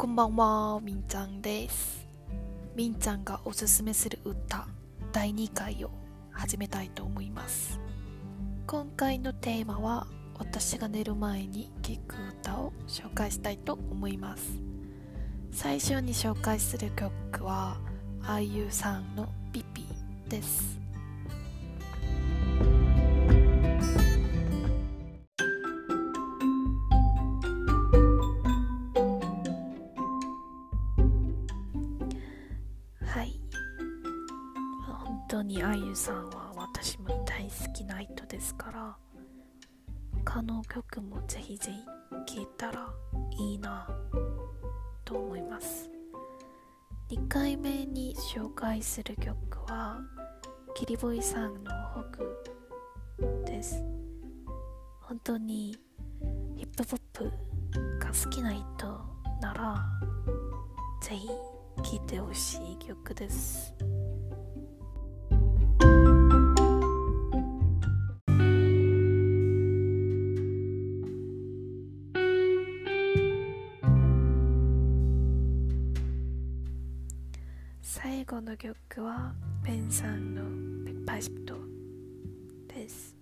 こんばんは、みんちゃんです。みんちゃんがおすすめする歌第2回を始めたいと思います。今回のテーマは私が寝る前に聴く歌を紹介したいと思います。最初に紹介する曲は IU さんのピピです。はい。本当にあゆさんは私も大好きな人ですから他の曲もぜひぜひ聴いたらいいなと思います。2回目に紹介する曲はキリボイさんの北です。本当にヒップホップが好きな人ならぜひ聴いてほしい曲です。最後の曲はベンさんの「ペッパーシット」です。